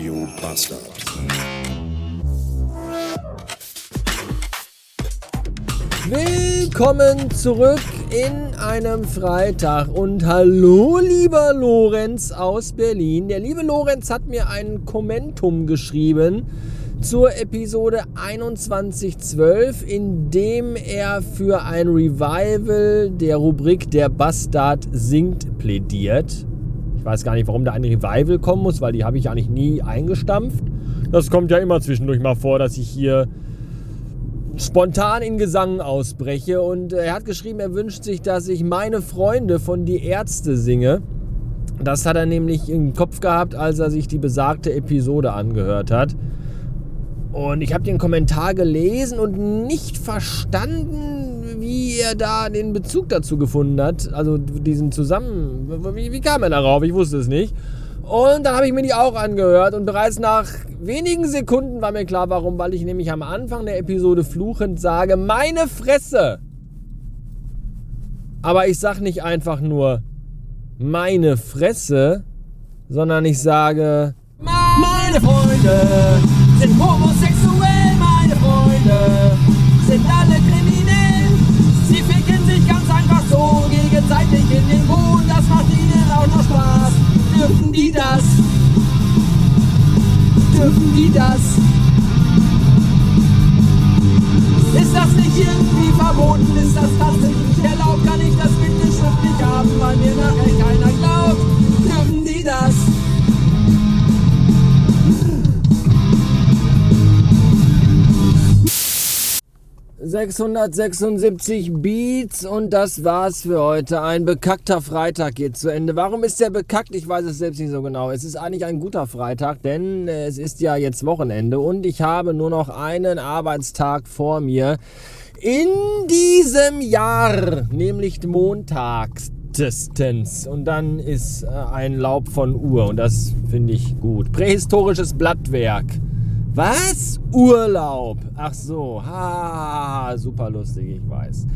Radio Bastard. Willkommen zurück in einem Freitag und hallo lieber Lorenz aus Berlin. Der liebe Lorenz hat mir ein Kommentum geschrieben zur Episode 2112, in dem er für ein Revival der Rubrik Der Bastard singt plädiert. Ich weiß gar nicht, warum da ein Revival kommen muss, weil die habe ich eigentlich nie eingestampft. Das kommt ja immer zwischendurch mal vor, dass ich hier spontan in Gesang ausbreche. Und er hat geschrieben, er wünscht sich, dass ich meine Freunde von Die Ärzte singe. Das hat er nämlich im Kopf gehabt, als er sich die besagte Episode angehört hat. Und ich habe den Kommentar gelesen und nicht verstanden, wie er da den Bezug dazu gefunden hat. Also diesen Zusammen... Wie, wie kam er darauf? Ich wusste es nicht. Und dann habe ich mir die auch angehört und bereits nach wenigen Sekunden war mir klar, warum, weil ich nämlich am Anfang der Episode fluchend sage, meine Fresse! Aber ich sage nicht einfach nur meine Fresse, sondern ich sage Meine Freunde sind homosexuell, meine Freunde sind alle kriminell. Das? Ist das nicht irgendwie verboten? Ist das tatsächlich 676 Beats und das war's für heute. Ein bekackter Freitag geht zu Ende. Warum ist der bekackt? Ich weiß es selbst nicht so genau. Es ist eigentlich ein guter Freitag, denn es ist ja jetzt Wochenende und ich habe nur noch einen Arbeitstag vor mir in diesem Jahr, nämlich montags. Und dann ist äh, ein Laub von Uhr und das finde ich gut. Prähistorisches Blattwerk. Was? Urlaub. Ach so. Ha, super lustig, ich weiß.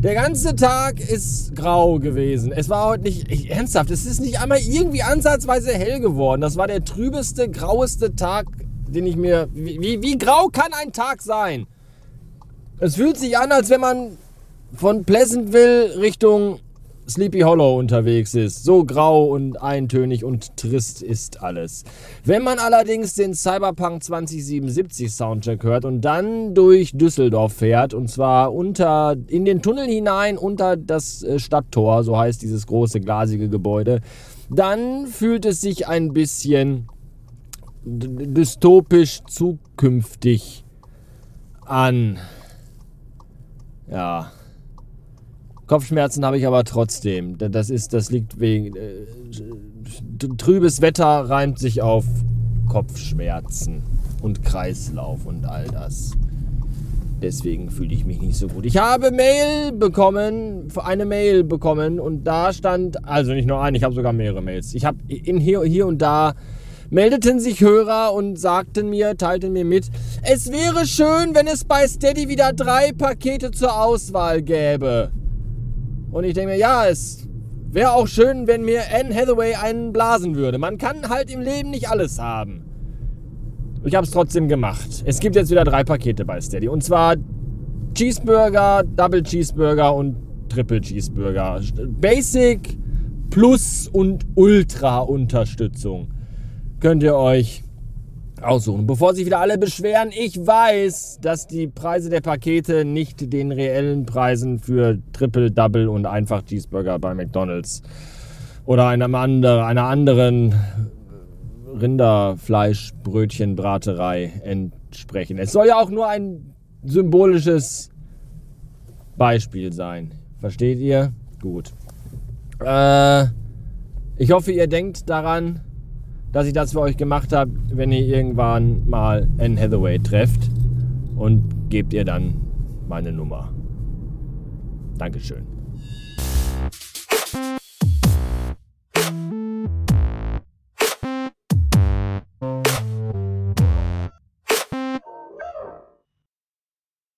Der ganze Tag ist grau gewesen. Es war heute nicht, ich, ernsthaft, es ist nicht einmal irgendwie ansatzweise hell geworden. Das war der trübeste, graueste Tag, den ich mir. Wie, wie grau kann ein Tag sein? Es fühlt sich an, als wenn man von Pleasantville Richtung Sleepy Hollow unterwegs ist. So grau und eintönig und trist ist alles. Wenn man allerdings den Cyberpunk 2077 Soundtrack hört und dann durch Düsseldorf fährt, und zwar unter, in den Tunnel hinein unter das äh, Stadttor, so heißt dieses große glasige Gebäude, dann fühlt es sich ein bisschen dystopisch zukünftig an. Ja. Kopfschmerzen habe ich aber trotzdem. Das, ist, das liegt wegen. Äh, trübes Wetter reimt sich auf Kopfschmerzen und Kreislauf und all das. Deswegen fühle ich mich nicht so gut. Ich habe Mail bekommen, eine Mail bekommen und da stand, also nicht nur eine, ich habe sogar mehrere Mails. Ich habe in hier, hier und da meldeten sich Hörer und sagten mir, teilten mir mit, es wäre schön, wenn es bei Steady wieder drei Pakete zur Auswahl gäbe. Und ich denke mir, ja, es wäre auch schön, wenn mir Anne Hathaway einen blasen würde. Man kann halt im Leben nicht alles haben. Ich habe es trotzdem gemacht. Es gibt jetzt wieder drei Pakete bei Steady. Und zwar Cheeseburger, Double Cheeseburger und Triple Cheeseburger. Basic, Plus und Ultra Unterstützung. Könnt ihr euch aussuchen. Bevor sich wieder alle beschweren, ich weiß, dass die Preise der Pakete nicht den reellen Preisen für Triple, Double und einfach Cheeseburger bei McDonald's oder einem andere, einer anderen Rinderfleischbrötchenbraterei entsprechen. Es soll ja auch nur ein symbolisches Beispiel sein. Versteht ihr? Gut. Äh, ich hoffe, ihr denkt daran, dass ich das für euch gemacht habe, wenn ihr irgendwann mal Anne Hathaway trefft und gebt ihr dann meine Nummer. Dankeschön.